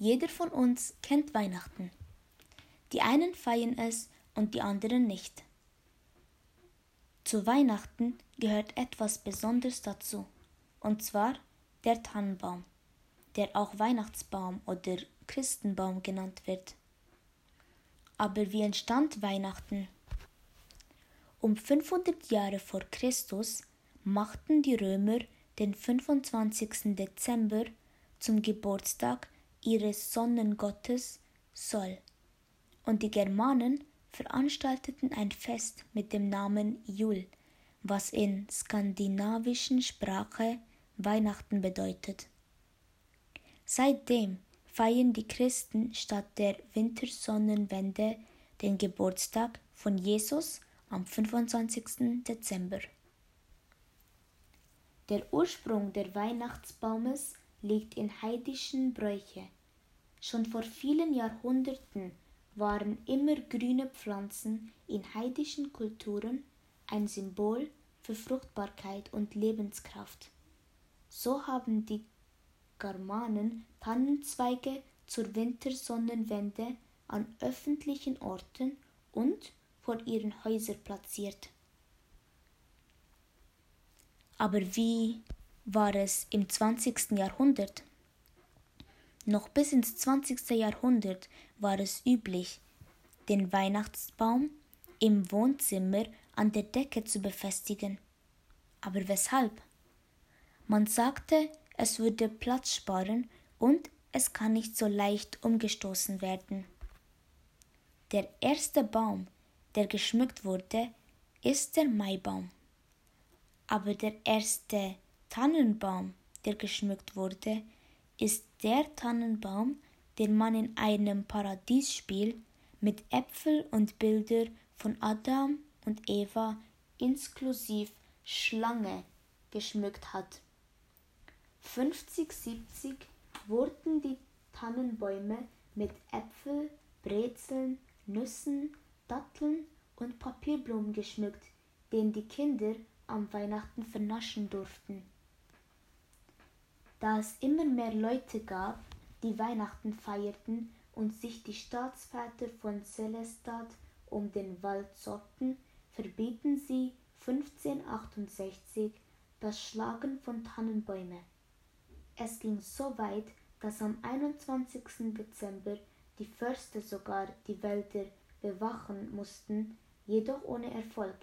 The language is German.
Jeder von uns kennt Weihnachten. Die einen feiern es und die anderen nicht. Zu Weihnachten gehört etwas Besonderes dazu, und zwar der Tannenbaum, der auch Weihnachtsbaum oder Christenbaum genannt wird. Aber wie entstand Weihnachten? Um 500 Jahre vor Christus machten die Römer den 25. Dezember zum Geburtstag ihres Sonnengottes Sol, und die Germanen veranstalteten ein Fest mit dem Namen Jul, was in skandinavischen Sprache Weihnachten bedeutet. Seitdem feiern die Christen statt der Wintersonnenwende den Geburtstag von Jesus am 25. Dezember. Der Ursprung der Weihnachtsbaumes liegt in heidischen Bräuche. Schon vor vielen Jahrhunderten waren immer grüne Pflanzen in heidischen Kulturen ein Symbol für Fruchtbarkeit und Lebenskraft. So haben die Germanen Tannenzweige zur Wintersonnenwende an öffentlichen Orten und vor ihren Häusern platziert. Aber wie war es im 20. Jahrhundert? Noch bis ins 20. Jahrhundert war es üblich, den Weihnachtsbaum im Wohnzimmer an der Decke zu befestigen. Aber weshalb? Man sagte, es würde Platz sparen und es kann nicht so leicht umgestoßen werden. Der erste Baum, der geschmückt wurde, ist der Maibaum. Aber der erste Tannenbaum, der geschmückt wurde, ist der Tannenbaum, den man in einem Paradiesspiel mit Äpfel und Bilder von Adam und Eva inklusive Schlange geschmückt hat. 50, 70 wurden die Tannenbäume mit Äpfel, Brezeln, Nüssen, Datteln und Papierblumen geschmückt, den die Kinder am Weihnachten vernaschen durften. Da es immer mehr Leute gab, die Weihnachten feierten und sich die Staatsväter von Celestat um den Wald sorgten, verbieten sie 1568 das Schlagen von Tannenbäume. Es ging so weit, dass am 21. Dezember die Förster sogar die Wälder bewachen mussten, jedoch ohne Erfolg.